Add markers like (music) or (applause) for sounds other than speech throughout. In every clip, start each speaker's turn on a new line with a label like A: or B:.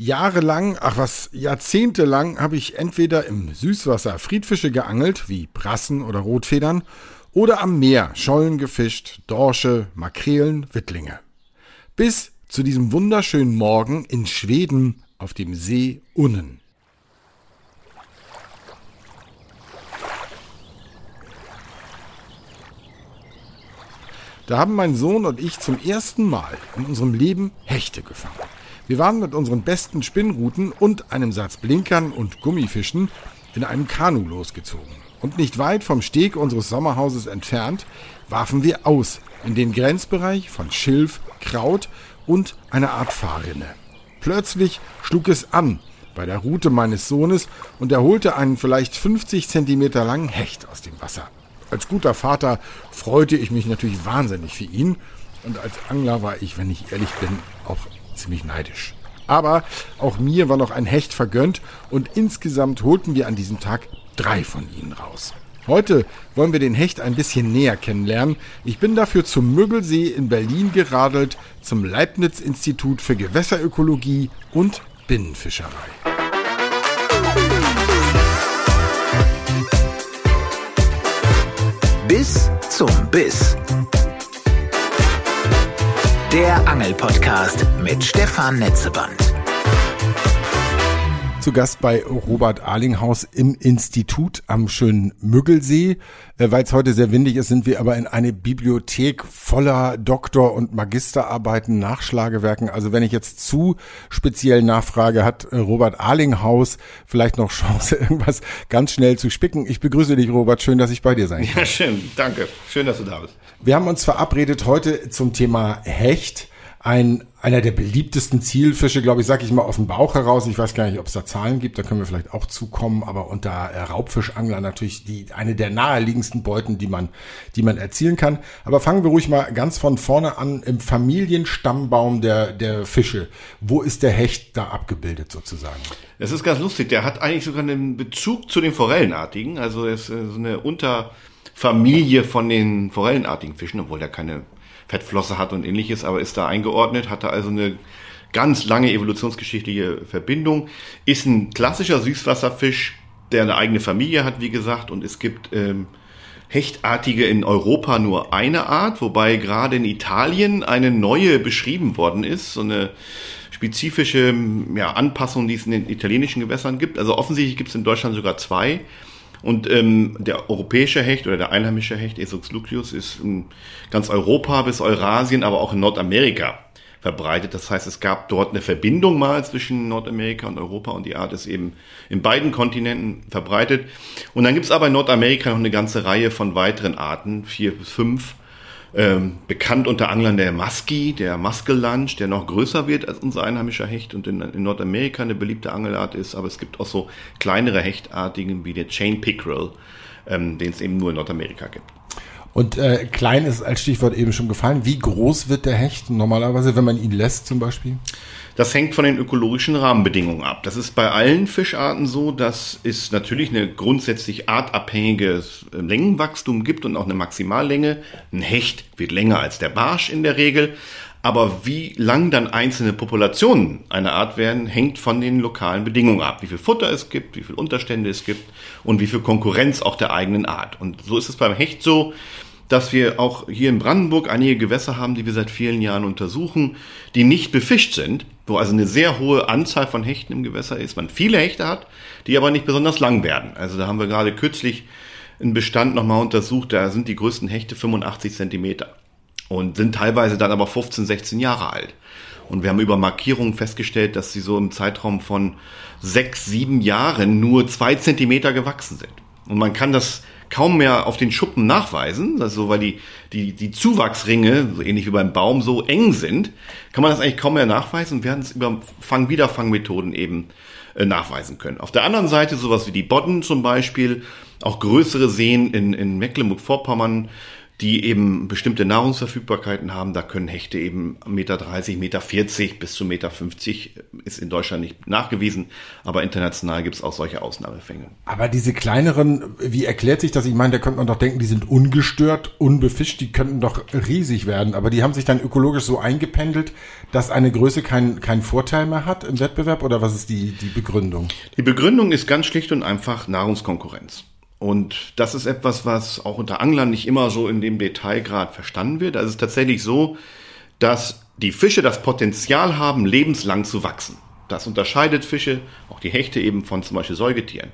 A: Jahrelang, ach was, jahrzehntelang habe ich entweder im Süßwasser Friedfische geangelt, wie Brassen oder Rotfedern, oder am Meer Schollen gefischt, Dorsche, Makrelen, Wittlinge. Bis zu diesem wunderschönen Morgen in Schweden auf dem See Unnen. Da haben mein Sohn und ich zum ersten Mal in unserem Leben Hechte gefangen. Wir waren mit unseren besten Spinnruten und einem Satz Blinkern und Gummifischen in einem Kanu losgezogen. Und nicht weit vom Steg unseres Sommerhauses entfernt warfen wir aus in den Grenzbereich von Schilf, Kraut und einer Art Fahrrinne. Plötzlich schlug es an bei der Rute meines Sohnes und er holte einen vielleicht 50 Zentimeter langen Hecht aus dem Wasser. Als guter Vater freute ich mich natürlich wahnsinnig für ihn und als Angler war ich, wenn ich ehrlich bin, auch ziemlich neidisch. Aber auch mir war noch ein Hecht vergönnt und insgesamt holten wir an diesem Tag drei von ihnen raus. Heute wollen wir den Hecht ein bisschen näher kennenlernen. Ich bin dafür zum Müggelsee in Berlin geradelt, zum Leibniz-Institut für Gewässerökologie und Binnenfischerei.
B: Bis zum Biss der Angelpodcast mit Stefan Netzeband.
A: Zu Gast bei Robert Arlinghaus im Institut am schönen Müggelsee. Äh, Weil es heute sehr windig ist, sind wir aber in eine Bibliothek voller Doktor- und Magisterarbeiten, Nachschlagewerken. Also wenn ich jetzt zu speziell nachfrage, hat äh, Robert Arlinghaus vielleicht noch (laughs) Chance, irgendwas ganz schnell zu spicken. Ich begrüße dich, Robert. Schön, dass ich bei dir sein kann.
C: Ja, schön. Danke. Schön, dass du da bist.
A: Wir haben uns verabredet heute zum Thema Hecht. Ein, einer der beliebtesten Zielfische, glaube ich, sage ich mal aus dem Bauch heraus. Ich weiß gar nicht, ob es da Zahlen gibt, da können wir vielleicht auch zukommen, aber unter äh, Raubfischangler natürlich die, eine der naheliegendsten Beuten, die man, die man erzielen kann. Aber fangen wir ruhig mal ganz von vorne an im Familienstammbaum der, der Fische. Wo ist der Hecht da abgebildet sozusagen?
C: Das ist ganz lustig. Der hat eigentlich sogar einen Bezug zu den Forellenartigen. Also er ist äh, so eine Unterfamilie von den Forellenartigen Fischen, obwohl der keine Fettflosse hat und ähnliches, aber ist da eingeordnet, hat da also eine ganz lange evolutionsgeschichtliche Verbindung, ist ein klassischer Süßwasserfisch, der eine eigene Familie hat, wie gesagt, und es gibt ähm, Hechtartige in Europa nur eine Art, wobei gerade in Italien eine neue beschrieben worden ist, so eine spezifische ja, Anpassung, die es in den italienischen Gewässern gibt. Also offensichtlich gibt es in Deutschland sogar zwei. Und ähm, der europäische Hecht oder der einheimische Hecht, Esox lucius, ist in ganz Europa bis Eurasien, aber auch in Nordamerika verbreitet. Das heißt, es gab dort eine Verbindung mal zwischen Nordamerika und Europa und die Art ist eben in beiden Kontinenten verbreitet. Und dann gibt es aber in Nordamerika noch eine ganze Reihe von weiteren Arten, vier bis fünf, ähm, bekannt unter Anglern der Muskie, der Muskellunch, der noch größer wird als unser einheimischer Hecht und in, in, Nordamerika eine beliebte Angelart ist. Aber es gibt auch so kleinere Hechtartigen wie der Chain Pickerel, ähm, den es eben nur in Nordamerika gibt.
A: Und äh, klein ist als Stichwort eben schon gefallen. Wie groß wird der Hecht normalerweise, wenn man ihn lässt zum Beispiel?
C: Das hängt von den ökologischen Rahmenbedingungen ab. Das ist bei allen Fischarten so, dass es natürlich eine grundsätzlich artabhängiges Längenwachstum gibt und auch eine Maximallänge. Ein Hecht wird länger als der Barsch in der Regel. Aber wie lang dann einzelne Populationen einer Art werden, hängt von den lokalen Bedingungen ab. Wie viel Futter es gibt, wie viel Unterstände es gibt und wie viel Konkurrenz auch der eigenen Art. Und so ist es beim Hecht so, dass wir auch hier in Brandenburg einige Gewässer haben, die wir seit vielen Jahren untersuchen, die nicht befischt sind, wo also eine sehr hohe Anzahl von Hechten im Gewässer ist, man viele Hechte hat, die aber nicht besonders lang werden. Also da haben wir gerade kürzlich einen Bestand nochmal untersucht, da sind die größten Hechte 85 Zentimeter und sind teilweise dann aber 15, 16 Jahre alt. Und wir haben über Markierungen festgestellt, dass sie so im Zeitraum von sechs, sieben Jahren nur zwei Zentimeter gewachsen sind. Und man kann das kaum mehr auf den Schuppen nachweisen, also weil die, die, die Zuwachsringe, so ähnlich wie beim Baum, so eng sind, kann man das eigentlich kaum mehr nachweisen und werden es über Fang-Wiederfangmethoden eben äh, nachweisen können. Auf der anderen Seite sowas wie die Bodden zum Beispiel, auch größere Seen in, in Mecklenburg-Vorpommern, die eben bestimmte Nahrungsverfügbarkeiten haben. Da können Hechte eben 1,30 Meter, 1,40 Meter bis zu 1,50 Meter ist in Deutschland nicht nachgewiesen, aber international gibt es auch solche Ausnahmefänge.
A: Aber diese kleineren, wie erklärt sich das? Ich meine, da könnte man doch denken, die sind ungestört, unbefischt, die könnten doch riesig werden, aber die haben sich dann ökologisch so eingependelt, dass eine Größe keinen keinen Vorteil mehr hat im Wettbewerb oder was ist die, die Begründung?
C: Die Begründung ist ganz schlicht und einfach Nahrungskonkurrenz. Und das ist etwas, was auch unter Anglern nicht immer so in dem Detailgrad verstanden wird. Also es ist tatsächlich so, dass die Fische das Potenzial haben, lebenslang zu wachsen. Das unterscheidet Fische, auch die Hechte eben von zum Beispiel Säugetieren.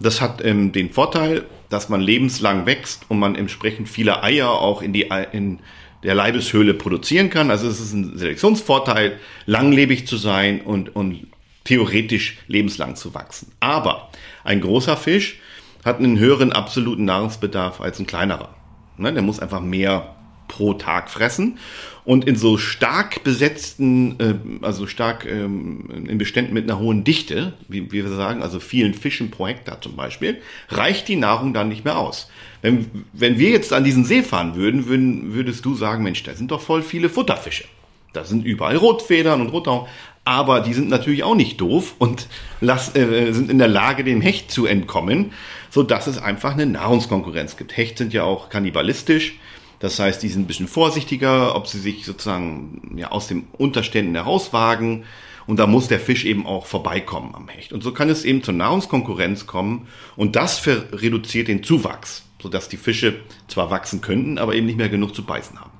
C: Das hat ähm, den Vorteil, dass man lebenslang wächst und man entsprechend viele Eier auch in, die, in der Leibeshöhle produzieren kann. Also es ist ein Selektionsvorteil, langlebig zu sein und, und theoretisch lebenslang zu wachsen. Aber ein großer Fisch hat einen höheren absoluten Nahrungsbedarf als ein kleinerer. Ne, der muss einfach mehr pro Tag fressen. Und in so stark besetzten, äh, also stark ähm, in Beständen mit einer hohen Dichte, wie, wie wir sagen, also vielen Fischen pro Hektar zum Beispiel, reicht die Nahrung dann nicht mehr aus. Wenn, wenn wir jetzt an diesen See fahren würden, würden, würdest du sagen, Mensch, da sind doch voll viele Futterfische. Da sind überall Rotfedern und Rotaugen aber die sind natürlich auch nicht doof und lass, äh, sind in der Lage, dem Hecht zu entkommen, so dass es einfach eine Nahrungskonkurrenz gibt. Hecht sind ja auch kannibalistisch. Das heißt, die sind ein bisschen vorsichtiger, ob sie sich sozusagen ja, aus den Unterständen herauswagen. Und da muss der Fisch eben auch vorbeikommen am Hecht. Und so kann es eben zur Nahrungskonkurrenz kommen. Und das reduziert den Zuwachs, sodass die Fische zwar wachsen könnten, aber eben nicht mehr genug zu beißen haben.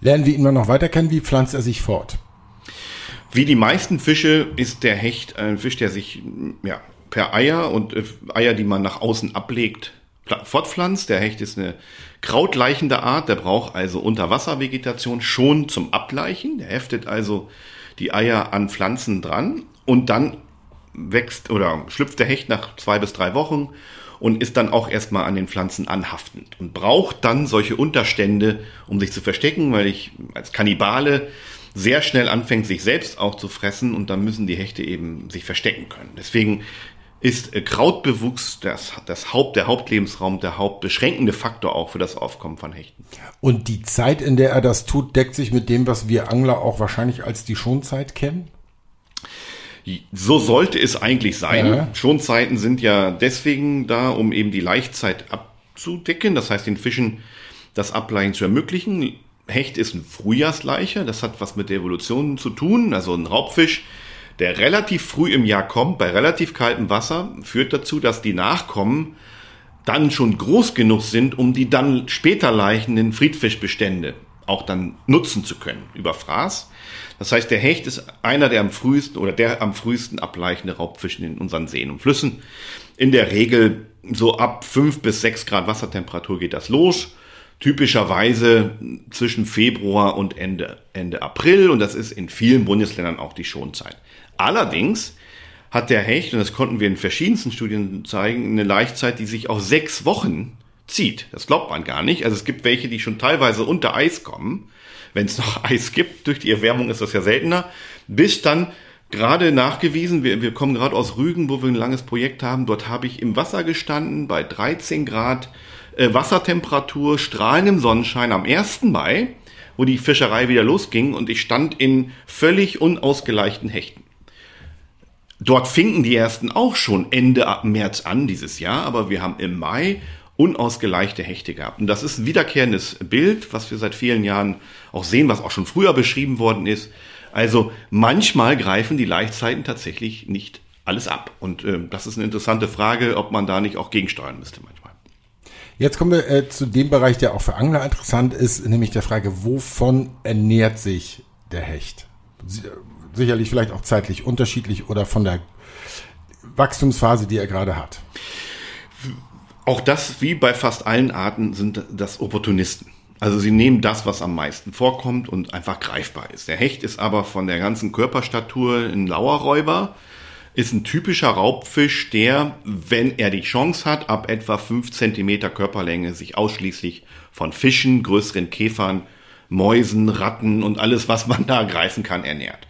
A: Lernen wir ihn noch weiter kennen. Wie pflanzt er sich fort?
C: Wie die meisten Fische ist der Hecht ein Fisch, der sich ja, per Eier und äh, Eier, die man nach außen ablegt, fortpflanzt. Der Hecht ist eine krautleichende Art, der braucht also Unterwasservegetation schon zum Ableichen. Der heftet also die Eier an Pflanzen dran und dann wächst oder schlüpft der Hecht nach zwei bis drei Wochen und ist dann auch erstmal an den Pflanzen anhaftend und braucht dann solche Unterstände, um sich zu verstecken, weil ich als Kannibale sehr schnell anfängt, sich selbst auch zu fressen und dann müssen die Hechte eben sich verstecken können. Deswegen ist äh, Krautbewuchs das, das Haupt, der Hauptlebensraum, der hauptbeschränkende Faktor auch für das Aufkommen von Hechten.
A: Und die Zeit, in der er das tut, deckt sich mit dem, was wir Angler auch wahrscheinlich als die Schonzeit kennen?
C: So sollte es eigentlich sein. Ja. Schonzeiten sind ja deswegen da, um eben die Laichzeit abzudecken. Das heißt, den Fischen das Ableihen zu ermöglichen. Hecht ist ein Frühjahrsleicher, das hat was mit der Evolution zu tun. Also ein Raubfisch, der relativ früh im Jahr kommt, bei relativ kaltem Wasser, führt dazu, dass die Nachkommen dann schon groß genug sind, um die dann später leichenden Friedfischbestände auch dann nutzen zu können über Fraß. Das heißt, der Hecht ist einer der am frühesten oder der am frühesten ableichende Raubfischen in unseren Seen und Flüssen. In der Regel so ab fünf bis sechs Grad Wassertemperatur geht das los typischerweise zwischen Februar und Ende, Ende April und das ist in vielen Bundesländern auch die Schonzeit. Allerdings hat der Hecht, und das konnten wir in verschiedensten Studien zeigen, eine Laichzeit, die sich auch sechs Wochen zieht. Das glaubt man gar nicht. Also es gibt welche, die schon teilweise unter Eis kommen, wenn es (laughs) noch Eis gibt. Durch die Erwärmung ist das ja seltener. Bis dann gerade nachgewiesen, wir, wir kommen gerade aus Rügen, wo wir ein langes Projekt haben. Dort habe ich im Wasser gestanden bei 13 Grad äh, Wassertemperatur, strahlendem Sonnenschein am 1. Mai, wo die Fischerei wieder losging und ich stand in völlig unausgeleichten Hechten. Dort fingen die ersten auch schon Ende März an dieses Jahr, aber wir haben im Mai unausgeleichte Hechte gehabt. Und das ist ein wiederkehrendes Bild, was wir seit vielen Jahren auch sehen, was auch schon früher beschrieben worden ist. Also manchmal greifen die Laichzeiten tatsächlich nicht alles ab. Und äh, das ist eine interessante Frage, ob man da nicht auch gegensteuern müsste manchmal.
A: Jetzt kommen wir äh, zu dem Bereich, der auch für Angler interessant ist, nämlich der Frage, wovon ernährt sich der Hecht? Sicherlich vielleicht auch zeitlich unterschiedlich oder von der Wachstumsphase, die er gerade hat.
C: Auch das, wie bei fast allen Arten, sind das Opportunisten. Also sie nehmen das, was am meisten vorkommt und einfach greifbar ist. Der Hecht ist aber von der ganzen Körperstatur ein Lauerräuber ist ein typischer Raubfisch, der, wenn er die Chance hat, ab etwa fünf Zentimeter Körperlänge sich ausschließlich von Fischen, größeren Käfern, Mäusen, Ratten und alles, was man da greifen kann, ernährt.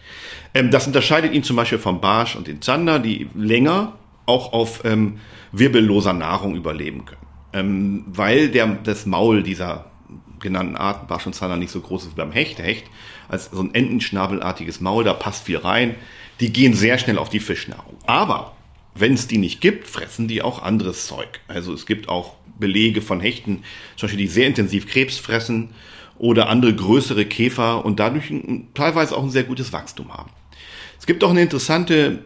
C: Ähm, das unterscheidet ihn zum Beispiel vom Barsch und den Zander, die länger auch auf ähm, wirbelloser Nahrung überleben können. Ähm, weil der, das Maul dieser genannten Arten, Barsch und Zander, nicht so groß ist wie beim Hecht. Der Hecht als so ein entenschnabelartiges Maul, da passt viel rein. Die gehen sehr schnell auf die Fischnahrung. Aber wenn es die nicht gibt, fressen die auch anderes Zeug. Also es gibt auch Belege von Hechten, zum Beispiel die sehr intensiv Krebs fressen oder andere größere Käfer und dadurch teilweise auch ein sehr gutes Wachstum haben. Es gibt auch eine interessante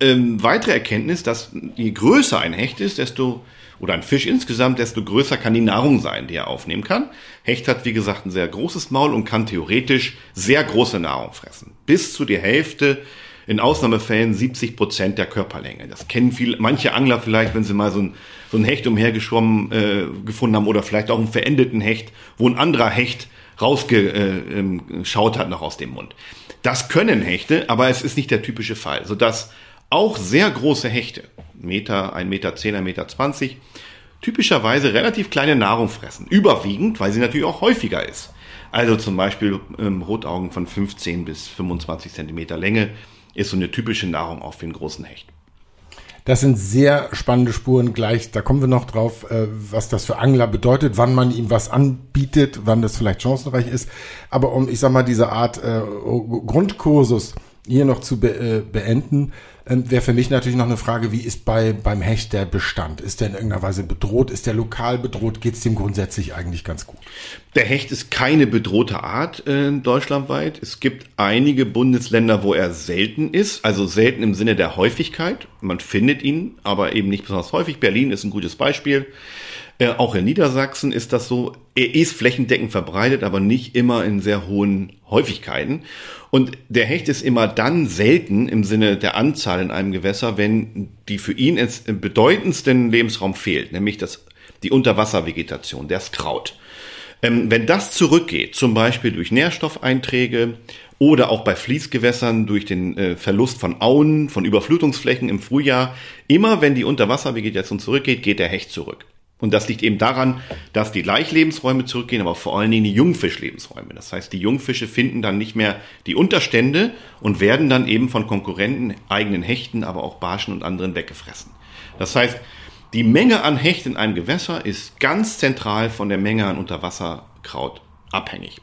C: ähm, weitere Erkenntnis, dass je größer ein Hecht ist, desto oder ein Fisch insgesamt, desto größer kann die Nahrung sein, die er aufnehmen kann. Hecht hat, wie gesagt, ein sehr großes Maul und kann theoretisch sehr große Nahrung fressen. Bis zu die Hälfte, in Ausnahmefällen 70 Prozent der Körperlänge. Das kennen viele, manche Angler vielleicht, wenn sie mal so ein, so ein Hecht umhergeschwommen äh, gefunden haben oder vielleicht auch einen verendeten Hecht, wo ein anderer Hecht rausgeschaut äh, hat noch aus dem Mund. Das können Hechte, aber es ist nicht der typische Fall, sodass auch sehr große Hechte, Meter, ein Meter zehn, ein Meter zwanzig, typischerweise relativ kleine Nahrung fressen. Überwiegend, weil sie natürlich auch häufiger ist. Also zum Beispiel ähm, Rotaugen von 15 bis 25 Zentimeter Länge ist so eine typische Nahrung auch für einen großen Hecht.
A: Das sind sehr spannende Spuren gleich. Da kommen wir noch drauf, äh, was das für Angler bedeutet, wann man ihm was anbietet, wann das vielleicht chancenreich ist. Aber um, ich sag mal, diese Art äh, Grundkursus hier noch zu be äh, beenden, ähm, wäre für mich natürlich noch eine Frage, wie ist bei beim Hecht der Bestand? Ist der in irgendeiner Weise bedroht? Ist der lokal bedroht? Geht es dem grundsätzlich eigentlich ganz gut?
C: Der Hecht ist keine bedrohte Art äh, deutschlandweit. Es gibt einige Bundesländer, wo er selten ist, also selten im Sinne der Häufigkeit. Man findet ihn, aber eben nicht besonders häufig. Berlin ist ein gutes Beispiel. Äh, auch in Niedersachsen ist das so. Er ist flächendeckend verbreitet, aber nicht immer in sehr hohen Häufigkeiten. Und der Hecht ist immer dann selten im Sinne der Anzahl in einem Gewässer, wenn die für ihn bedeutendsten Lebensraum fehlt, nämlich das, die Unterwasservegetation, das Kraut. Ähm, wenn das zurückgeht, zum Beispiel durch Nährstoffeinträge oder auch bei Fließgewässern durch den äh, Verlust von Auen, von Überflutungsflächen im Frühjahr, immer wenn die Unterwasservegetation zurückgeht, geht der Hecht zurück. Und das liegt eben daran, dass die Leichlebensräume zurückgehen, aber vor allen Dingen die Jungfischlebensräume. Das heißt, die Jungfische finden dann nicht mehr die Unterstände und werden dann eben von Konkurrenten, eigenen Hechten, aber auch Barschen und anderen weggefressen. Das heißt, die Menge an Hecht in einem Gewässer ist ganz zentral von der Menge an Unterwasserkraut abhängig.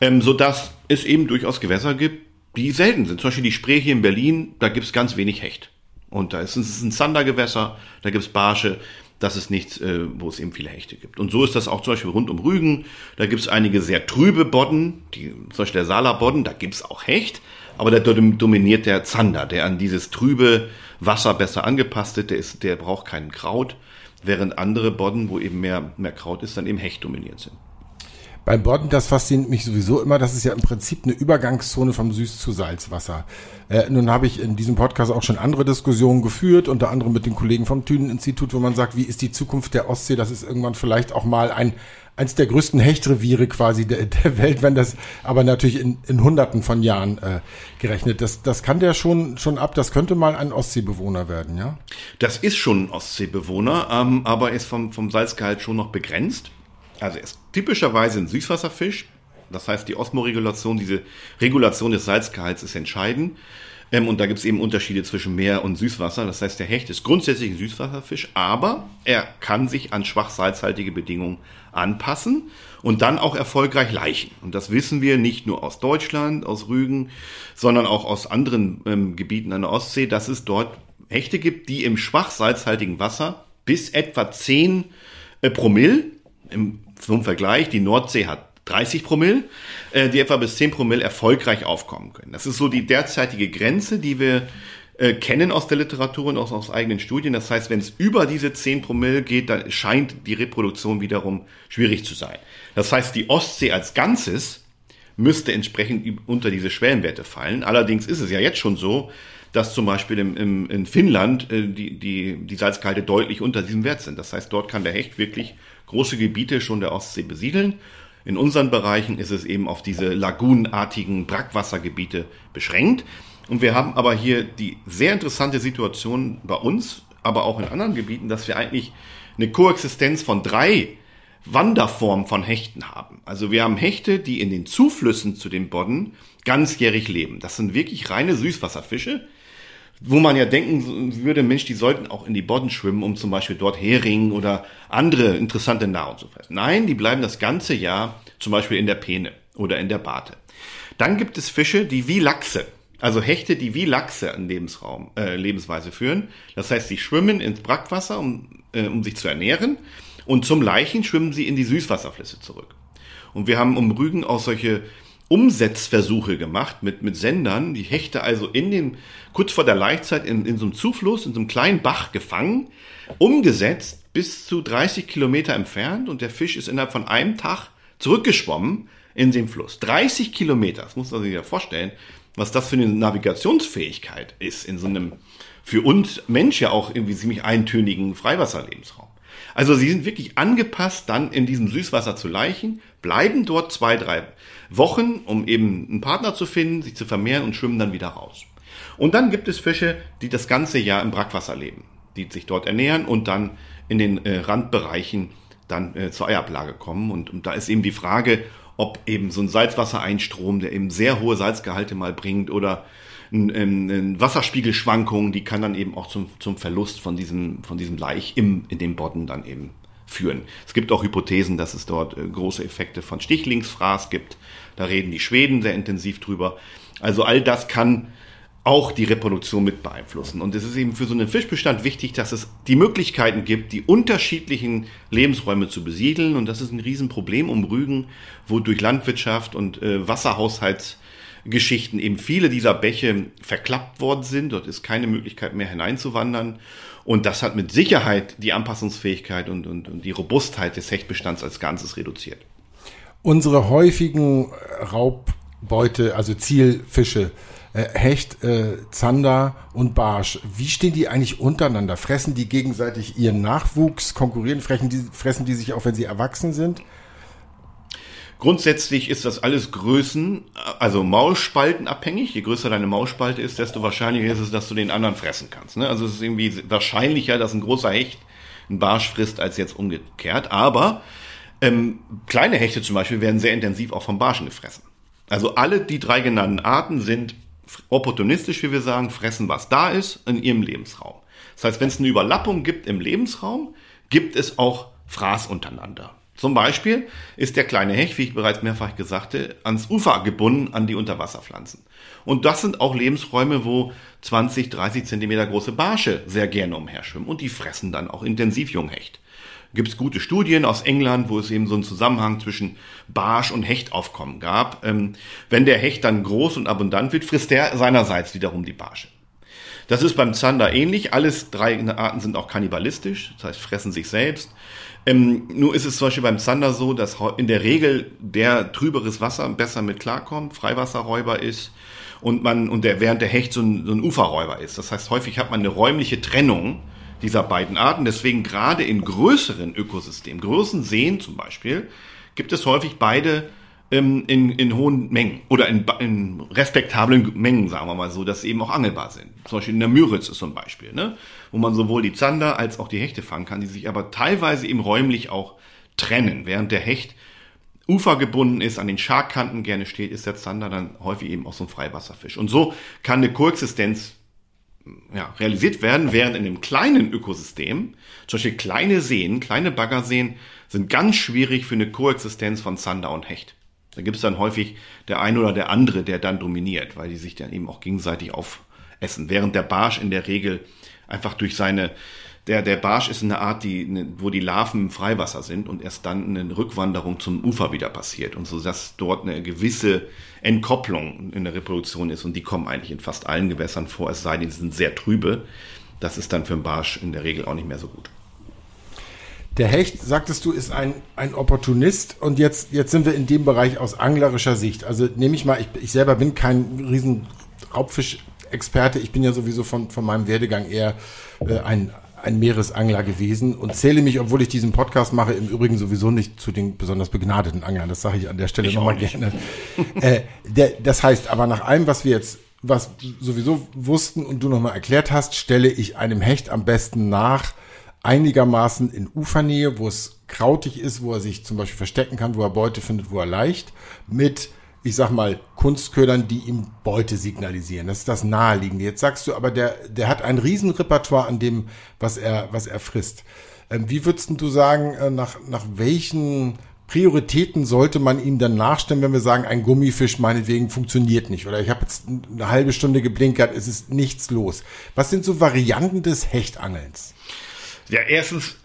C: Ähm, sodass es eben durchaus Gewässer gibt, die selten sind. Zum Beispiel die Spree hier in Berlin, da gibt es ganz wenig Hecht. Und da ist es ein Zandergewässer, da gibt es Barsche, das ist nichts, äh, wo es eben viele Hechte gibt. Und so ist das auch zum Beispiel rund um Rügen. Da gibt es einige sehr trübe Bodden, die, zum Beispiel der Saala-Bodden, da gibt es auch Hecht, aber da dominiert der Zander, der an dieses trübe Wasser besser angepasst ist, der, ist, der braucht keinen Kraut, während andere Bodden, wo eben mehr, mehr Kraut ist, dann eben Hecht dominiert sind.
A: Beim Bodden, das fasziniert mich sowieso immer, das ist ja im Prinzip eine Übergangszone vom Süß- zu Salzwasser. Äh, nun habe ich in diesem Podcast auch schon andere Diskussionen geführt, unter anderem mit den Kollegen vom Thünen-Institut, wo man sagt, wie ist die Zukunft der Ostsee? Das ist irgendwann vielleicht auch mal ein eins der größten Hechtreviere quasi der, der Welt, wenn das aber natürlich in, in Hunderten von Jahren äh, gerechnet. Das, das kann der schon, schon ab, das könnte mal ein Ostseebewohner werden, ja?
C: Das ist schon ein Ostseebewohner, ähm, aber ist vom, vom Salzgehalt schon noch begrenzt. Also er ist typischerweise ein Süßwasserfisch. Das heißt, die Osmoregulation, diese Regulation des Salzgehalts ist entscheidend. Ähm, und da gibt es eben Unterschiede zwischen Meer und Süßwasser. Das heißt, der Hecht ist grundsätzlich ein Süßwasserfisch, aber er kann sich an schwach salzhaltige Bedingungen anpassen und dann auch erfolgreich laichen. Und das wissen wir nicht nur aus Deutschland, aus Rügen, sondern auch aus anderen ähm, Gebieten an der Ostsee, dass es dort Hechte gibt, die im schwach salzhaltigen Wasser bis etwa 10 äh, Promille im zum Vergleich, die Nordsee hat 30 Promille, äh, die etwa bis 10 Promille erfolgreich aufkommen können. Das ist so die derzeitige Grenze, die wir äh, kennen aus der Literatur und aus eigenen Studien. Das heißt, wenn es über diese 10 Promille geht, dann scheint die Reproduktion wiederum schwierig zu sein. Das heißt, die Ostsee als Ganzes müsste entsprechend unter diese Schwellenwerte fallen. Allerdings ist es ja jetzt schon so, dass zum Beispiel im, im, in Finnland äh, die, die, die Salzgehalte deutlich unter diesem Wert sind. Das heißt, dort kann der Hecht wirklich große Gebiete schon der Ostsee besiedeln. In unseren Bereichen ist es eben auf diese lagunenartigen Brackwassergebiete beschränkt. Und wir haben aber hier die sehr interessante Situation bei uns, aber auch in anderen Gebieten, dass wir eigentlich eine Koexistenz von drei Wanderformen von Hechten haben. Also wir haben Hechte, die in den Zuflüssen zu den Bodden ganzjährig leben. Das sind wirklich reine Süßwasserfische. wo man ja denken würde, Mensch, die sollten auch in die Bodden schwimmen, um zum Beispiel dort Hering oder andere interessante Nahrung zu fressen. Nein, die bleiben das ganze Jahr zum Beispiel in der Peene oder in der Barte. Dann gibt es Fische, die wie Lachse, also Hechte, die wie Lachse in Lebensraum, äh, Lebensweise führen. Das heißt, sie schwimmen ins Brackwasser, um, äh, um sich zu ernähren. Und zum Leichen schwimmen sie in die Süßwasserflüsse zurück. Und wir haben um Rügen auch solche Umsetzversuche gemacht mit, mit Sendern, die Hechte also in den, kurz vor der Laichzeit in, in so einem Zufluss, in so einem kleinen Bach gefangen, umgesetzt bis zu 30 Kilometer entfernt und der Fisch ist innerhalb von einem Tag zurückgeschwommen in den Fluss. 30 Kilometer, das muss man sich ja vorstellen, was das für eine Navigationsfähigkeit ist in so einem für uns Mensch ja auch irgendwie ziemlich eintönigen Freiwasserlebensraum. Also sie sind wirklich angepasst, dann in diesem Süßwasser zu leichen, bleiben dort zwei, drei Wochen, um eben einen Partner zu finden, sich zu vermehren und schwimmen dann wieder raus. Und dann gibt es Fische, die das ganze Jahr im Brackwasser leben, die sich dort ernähren und dann in den äh, Randbereichen dann äh, zur Eiablage kommen. Und, und da ist eben die Frage, ob eben so ein Salzwassereinstrom, der eben sehr hohe Salzgehalte mal bringt oder ein Wasserspiegelschwankungen, die kann dann eben auch zum, zum Verlust von diesem, von diesem Laich im, in dem Bodden dann eben führen. Es gibt auch Hypothesen, dass es dort äh, große Effekte von Stichlingsfraß gibt. Da reden die Schweden sehr intensiv drüber. Also all das kann auch die Reproduktion mit beeinflussen. Und es ist eben für so einen Fischbestand wichtig, dass es die Möglichkeiten gibt, die unterschiedlichen Lebensräume zu besiedeln. Und das ist ein Riesenproblem um Rügen, wo durch Landwirtschaft und äh, Wasserhaushaltsgeschichten eben viele dieser Bäche verklappt worden sind. Dort ist keine Möglichkeit mehr hineinzuwandern. Und das hat mit Sicherheit die Anpassungsfähigkeit und, und, und die Robustheit des Hechtbestands als Ganzes reduziert.
A: Unsere häufigen Raubbeute, also Zielfische, äh, Hecht, äh, Zander und Barsch, wie stehen die eigentlich untereinander? Fressen die gegenseitig ihren Nachwuchs, konkurrieren, fressen die, fressen die sich auch, wenn sie erwachsen sind?
C: Grundsätzlich ist das alles Größen, also Maulspalten abhängig. Je größer deine Maulspalte ist, desto wahrscheinlicher ist es, dass du den anderen fressen kannst. Ne? Also es ist irgendwie wahrscheinlicher, dass ein großer Hecht einen Barsch frisst, als jetzt umgekehrt. Aber ähm, kleine Hechte zum Beispiel werden sehr intensiv auch vom Barschen gefressen. Also alle die drei genannten Arten sind opportunistisch, wie wir sagen, fressen, was da ist, in ihrem Lebensraum. Das heißt, wenn es eine Überlappung gibt im Lebensraum, gibt es auch Fraß untereinander. Zum Beispiel ist der kleine Hecht, wie ich bereits mehrfach gesagt ans Ufer gebunden an die Unterwasserpflanzen. Und das sind auch Lebensräume, wo 20, 30 Zentimeter große Barsche sehr gerne umherschwimmen und die fressen dann auch intensiv Junghecht. Gibt es gute Studien aus England, wo es eben so einen Zusammenhang zwischen Barsch und Hechtaufkommen gab. Ähm, wenn der Hecht dann groß und abundant wird, frisst der seinerseits wiederum die Barsche. Das ist beim Zander ähnlich. Alles drei Arten sind auch kannibalistisch, das heißt fressen sich selbst. Ähm, nur ist es zum Beispiel beim Zander so, dass in der Regel der trüberes Wasser besser mit klarkommt, Freiwasserräuber ist und man und der während der Hecht so ein, so ein Uferräuber ist. Das heißt, häufig hat man eine räumliche Trennung dieser beiden Arten. Deswegen gerade in größeren Ökosystemen, größeren Seen zum Beispiel, gibt es häufig beide ähm, in, in hohen Mengen oder in, in respektablen Mengen, sagen wir mal so, dass sie eben auch angelbar sind. Zum Beispiel in der Müritz ist ein Beispiel, ne? wo man sowohl die Zander als auch die Hechte fangen kann, die sich aber teilweise eben räumlich auch trennen. Während der Hecht ufergebunden ist, an den Scharkanten gerne steht, ist der Zander dann häufig eben auch so ein Freiwasserfisch. Und so kann eine Koexistenz ja, realisiert werden, während in dem kleinen Ökosystem, zum Beispiel kleine Seen, kleine Baggerseen, sind ganz schwierig für eine Koexistenz von Zander und Hecht. Da gibt es dann häufig der eine oder der andere, der dann dominiert, weil die sich dann eben auch gegenseitig aufessen. Während der Barsch in der Regel einfach durch seine, der, der Barsch ist eine Art, die, wo die Larven im Freiwasser sind und erst dann eine Rückwanderung zum Ufer wieder passiert. Und so dass dort eine gewisse Entkopplung in der Reproduktion ist. Und die kommen eigentlich in fast allen Gewässern vor, es sei denn, sie sind sehr trübe. Das ist dann für einen Barsch in der Regel auch nicht mehr so gut.
A: Der Hecht, sagtest du, ist ein, ein Opportunist und jetzt, jetzt sind wir in dem Bereich aus anglerischer Sicht. Also nehme ich mal, ich, ich selber bin kein riesen Raubfischexperte, ich bin ja sowieso von, von meinem Werdegang eher äh, ein, ein Meeresangler gewesen und zähle mich, obwohl ich diesen Podcast mache, im Übrigen sowieso nicht zu den besonders begnadeten Anglern. Das sage ich an der Stelle nochmal gerne. äh, der, das heißt, aber nach allem, was wir jetzt was sowieso wussten und du nochmal erklärt hast, stelle ich einem Hecht am besten nach, einigermaßen in Ufernähe, wo es krautig ist, wo er sich zum Beispiel verstecken kann, wo er Beute findet, wo er leicht, mit ich sag mal, Kunstködern, die ihm Beute signalisieren. Das ist das Naheliegende. Jetzt sagst du aber, der, der hat ein Riesenrepertoire an dem, was er, was er frisst. Ähm, wie würdest du sagen, äh, nach, nach welchen Prioritäten sollte man ihm dann nachstellen, wenn wir sagen, ein Gummifisch meinetwegen funktioniert nicht oder ich habe jetzt eine halbe Stunde geblinkert, es ist nichts los. Was sind so Varianten des Hechtangelns?
C: Ja, erstens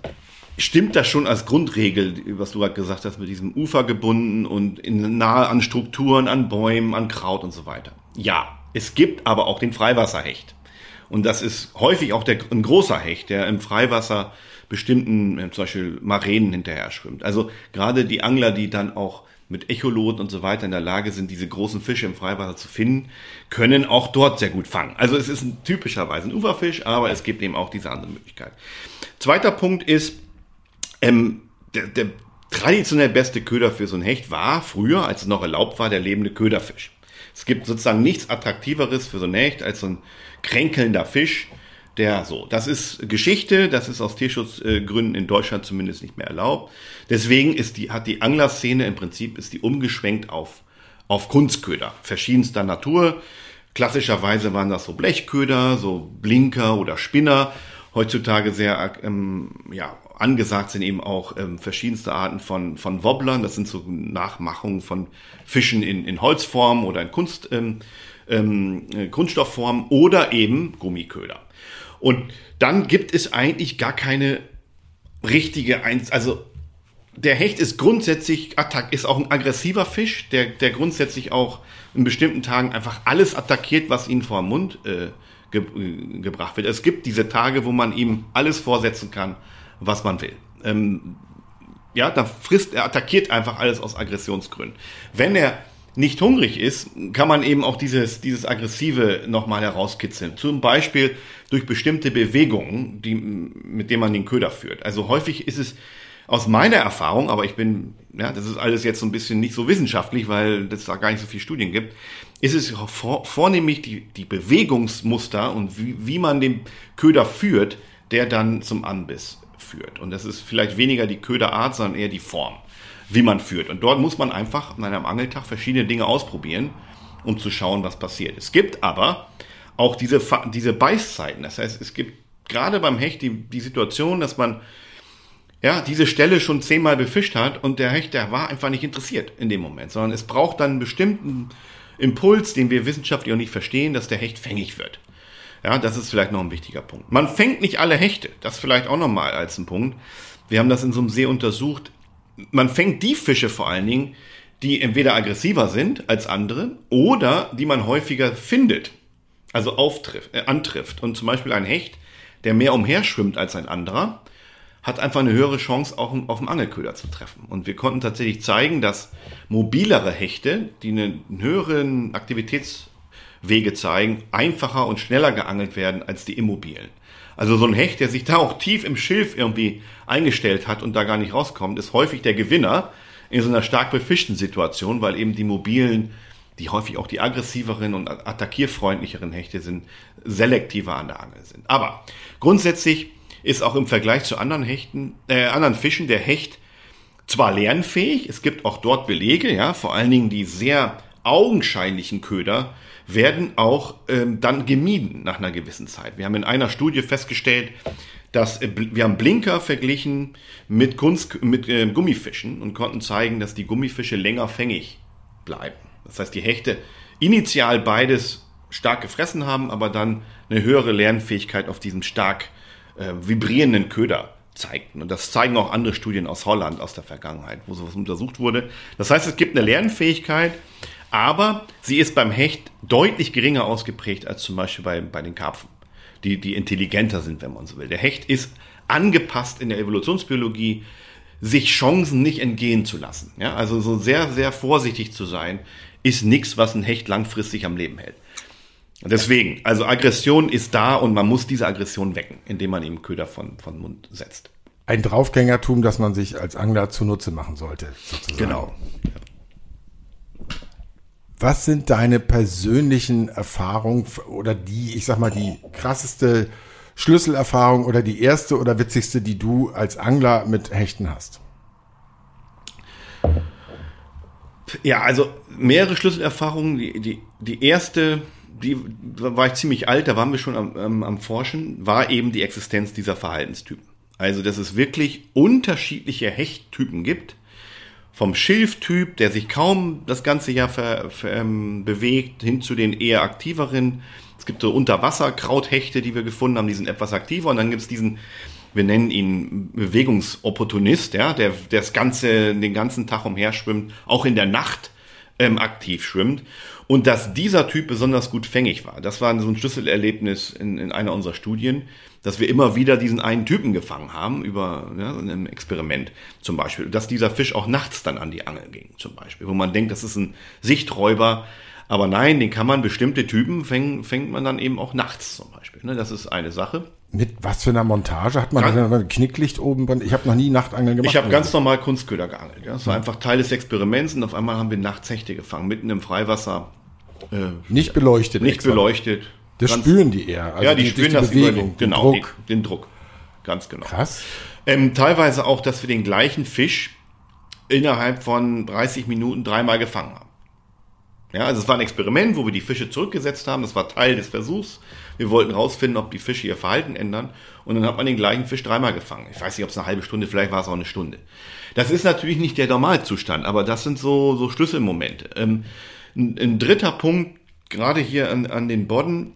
C: stimmt das schon als Grundregel, was du gerade gesagt hast, mit diesem Ufer gebunden und in, nahe an Strukturen, an Bäumen, an Kraut und so weiter. Ja, es gibt aber auch den Freiwasserhecht. Und das ist häufig auch der, ein großer Hecht, der im Freiwasser bestimmten, zum Beispiel Maränen hinterher schwimmt. Also gerade die Angler, die dann auch mit Echoloten und so weiter in der Lage sind, diese großen Fische im Freiwasser zu finden, können auch dort sehr gut fangen. Also es ist ein, typischerweise ein Uferfisch, aber es gibt eben auch diese andere Möglichkeit. Zweiter Punkt ist, ähm, der, der traditionell beste Köder für so ein Hecht war früher, als es noch erlaubt war, der lebende Köderfisch. Es gibt sozusagen nichts Attraktiveres für so ein Hecht als so ein kränkelnder Fisch, der so. Das ist Geschichte, das ist aus Tierschutzgründen in Deutschland zumindest nicht mehr erlaubt. Deswegen ist die, hat die Anglerszene im Prinzip ist die umgeschwenkt auf, auf Kunstköder verschiedenster Natur. Klassischerweise waren das so Blechköder, so Blinker oder Spinner. Heutzutage sehr ähm, ja, angesagt sind eben auch ähm, verschiedenste Arten von, von Wobblern. Das sind so Nachmachungen von Fischen in, in Holzform oder in Kunst, ähm, ähm, äh, Kunststoffform oder eben Gummiköder. Und dann gibt es eigentlich gar keine richtige, Einz also der Hecht ist grundsätzlich, Attack ist auch ein aggressiver Fisch, der, der grundsätzlich auch in bestimmten Tagen einfach alles attackiert, was ihn vor den Mund äh, ge gebracht wird. Es gibt diese Tage, wo man ihm alles vorsetzen kann, was man will. Ähm, ja, da frisst er, attackiert einfach alles aus Aggressionsgründen. Wenn er nicht hungrig ist, kann man eben auch dieses, dieses Aggressive nochmal herauskitzeln. Zum Beispiel durch bestimmte Bewegungen, die, mit denen man den Köder führt. Also häufig ist es aus meiner Erfahrung, aber ich bin, ja, das ist alles jetzt so ein bisschen nicht so wissenschaftlich, weil es da gar nicht so viele Studien gibt, ist es vor, vornehmlich die, die Bewegungsmuster und wie, wie man den Köder führt, der dann zum Anbiss führt. Und das ist vielleicht weniger die Köderart, sondern eher die Form, wie man führt. Und dort muss man einfach an einem Angeltag verschiedene Dinge ausprobieren, um zu schauen, was passiert. Es gibt aber auch diese, diese Beißzeiten. Das heißt, es gibt gerade beim Hecht die, die Situation, dass man ja, diese Stelle schon zehnmal befischt hat und der Hecht, der war einfach nicht interessiert in dem Moment, sondern es braucht dann einen bestimmten Impuls, den wir wissenschaftlich auch nicht verstehen, dass der Hecht fängig wird. Ja, das ist vielleicht noch ein wichtiger Punkt. Man fängt nicht alle Hechte. Das vielleicht auch nochmal als ein Punkt. Wir haben das in so einem See untersucht. Man fängt die Fische vor allen Dingen, die entweder aggressiver sind als andere oder die man häufiger findet, also auftrifft, äh, antrifft. Und zum Beispiel ein Hecht, der mehr umherschwimmt als ein anderer, hat einfach eine höhere Chance, auch auf dem Angelköder zu treffen. Und wir konnten tatsächlich zeigen, dass mobilere Hechte, die einen höheren Aktivitäts Wege zeigen, einfacher und schneller geangelt werden als die immobilen. Also so ein Hecht, der sich da auch tief im Schilf irgendwie eingestellt hat und da gar nicht rauskommt, ist häufig der Gewinner in so einer stark befischten Situation, weil eben die mobilen, die häufig auch die aggressiveren und attackierfreundlicheren Hechte sind, selektiver an der Angel sind. Aber grundsätzlich ist auch im Vergleich zu anderen Hechten, äh, anderen Fischen der Hecht zwar lernfähig, es gibt auch dort Belege, ja, vor allen Dingen die sehr augenscheinlichen Köder, werden auch ähm, dann gemieden nach einer gewissen Zeit. Wir haben in einer Studie festgestellt, dass äh, wir haben Blinker verglichen mit, Kunst, mit äh, Gummifischen und konnten zeigen, dass die Gummifische länger fängig bleiben. Das heißt, die Hechte initial beides stark gefressen haben, aber dann eine höhere Lernfähigkeit auf diesem stark äh, vibrierenden Köder zeigten. Und das zeigen auch andere Studien aus Holland aus der Vergangenheit, wo sowas untersucht wurde. Das heißt, es gibt eine Lernfähigkeit, aber sie ist beim Hecht deutlich geringer ausgeprägt als zum Beispiel bei, bei den Karpfen, die, die intelligenter sind, wenn man so will. Der Hecht ist angepasst in der Evolutionsbiologie, sich Chancen nicht entgehen zu lassen. Ja, also so sehr, sehr vorsichtig zu sein, ist nichts, was ein Hecht langfristig am Leben hält. Deswegen, also Aggression ist da und man muss diese Aggression wecken, indem man ihm Köder von, von Mund setzt.
A: Ein Draufgängertum, das man sich als Angler zunutze machen sollte,
C: sozusagen. Genau.
A: Was sind deine persönlichen Erfahrungen oder die, ich sag mal, die krasseste Schlüsselerfahrung oder die erste oder witzigste, die du als Angler mit Hechten hast?
C: Ja, also mehrere Schlüsselerfahrungen. Die, die, die erste, die war ich ziemlich alt, da waren wir schon am, am, am Forschen, war eben die Existenz dieser Verhaltenstypen. Also, dass es wirklich unterschiedliche Hechttypen gibt. Vom Schilftyp, der sich kaum das ganze Jahr ver, ver, ähm, bewegt, hin zu den eher aktiveren. Es gibt so Unterwasserkrauthechte, die wir gefunden haben, die sind etwas aktiver. Und dann gibt es diesen, wir nennen ihn Bewegungsopportunist, ja, der, der das ganze, den ganzen Tag umherschwimmt, auch in der Nacht ähm, aktiv schwimmt. Und dass dieser Typ besonders gut fängig war. Das war so ein Schlüsselerlebnis in, in einer unserer Studien, dass wir immer wieder diesen einen Typen gefangen haben über ja, einem Experiment zum Beispiel. Dass dieser Fisch auch nachts dann an die Angel ging zum Beispiel, wo man denkt, das ist ein Sichträuber. Aber nein, den kann man bestimmte Typen fängt, fängt man dann eben auch nachts zum Beispiel. Ne? Das ist eine Sache.
A: Mit was für einer Montage? Hat man dann ein Knicklicht oben? Ich habe noch nie Nachtangeln gemacht.
C: Ich habe ganz normal Kunstköder geangelt. Ja. Das war einfach Teil des Experiments und auf einmal haben wir nachts Hechte gefangen, mitten im Freiwasser,
A: nicht beleuchtet.
C: nicht
A: extra.
C: beleuchtet.
A: Das
C: Ganz-
A: spüren die eher. Also
C: ja, die,
A: durch
C: spüren das
A: Bewegung,
C: über den,
A: den
C: genau,
A: Druck.
C: Den, den Druck. Ganz genau.
A: Krass.
C: Ähm, teilweise auch, dass wir den gleichen Fisch innerhalb von 30 Minuten dreimal gefangen haben. Ja, also es war ein Experiment, wo wir die Fische zurückgesetzt haben. Das war Teil des Versuchs. Wir wollten rausfinden, ob die Fische ihr Verhalten ändern. Und dann hat man den gleichen Fisch dreimal gefangen. Ich weiß nicht, ob es eine halbe Stunde, vielleicht war es auch eine Stunde. Das ist natürlich nicht der Normalzustand, aber das sind so, so Schlüsselmomente. Ähm, ein, ein dritter Punkt, gerade hier an, an den Bodden,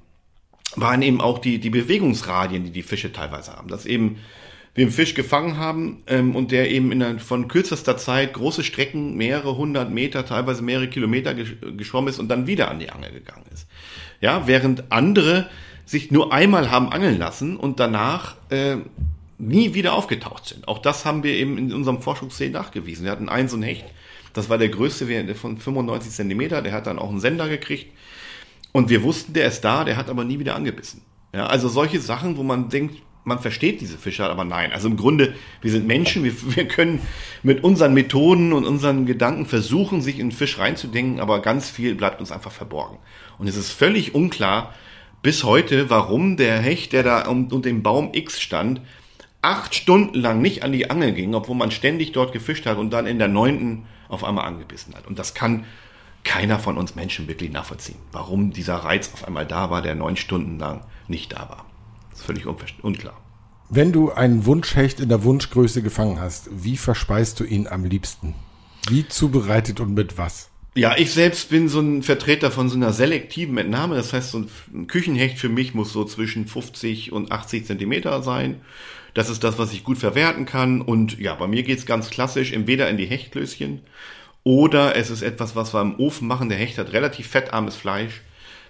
C: waren eben auch die, die Bewegungsradien, die die Fische teilweise haben. Dass eben wir einen Fisch gefangen haben ähm, und der eben in einer, von kürzester Zeit große Strecken, mehrere hundert Meter, teilweise mehrere Kilometer gesch geschwommen ist und dann wieder an die Angel gegangen ist. Ja, während andere sich nur einmal haben angeln lassen und danach äh, nie wieder aufgetaucht sind. Auch das haben wir eben in unserem Forschungssee nachgewiesen. Wir hatten einen so einen Hecht, das war der größte der von 95 Zentimeter, der hat dann auch einen Sender gekriegt und wir wussten, der ist da, der hat aber nie wieder angebissen. Ja, also solche Sachen, wo man denkt, man versteht diese Fische, aber nein. Also im Grunde, wir sind Menschen, wir, wir können mit unseren Methoden und unseren Gedanken versuchen, sich in den Fisch reinzudenken, aber ganz viel bleibt uns einfach verborgen. Und es ist völlig unklar bis heute, warum der Hecht, der da um, um den Baum X stand, acht Stunden lang nicht an die Angel ging, obwohl man ständig dort gefischt hat und dann in der neunten auf einmal angebissen hat. Und das kann keiner von uns Menschen wirklich nachvollziehen, warum dieser Reiz auf einmal da war, der neun Stunden lang nicht da war. Das ist völlig unklar.
A: Wenn du einen Wunschhecht in der Wunschgröße gefangen hast, wie verspeist du ihn am liebsten? Wie zubereitet und mit was?
C: Ja, ich selbst bin so ein Vertreter von so einer selektiven Entnahme. Das heißt, so ein Küchenhecht für mich muss so zwischen 50 und 80 Zentimeter sein. Das ist das, was ich gut verwerten kann. Und ja, bei mir geht's ganz klassisch entweder in die Hechtklößchen oder es ist etwas, was wir im Ofen machen. Der Hecht hat relativ fettarmes Fleisch,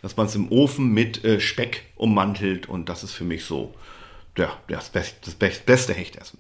C: dass man es im Ofen mit äh, Speck ummantelt. Und das ist für mich so ja, das, best, das best, beste Hechtessen.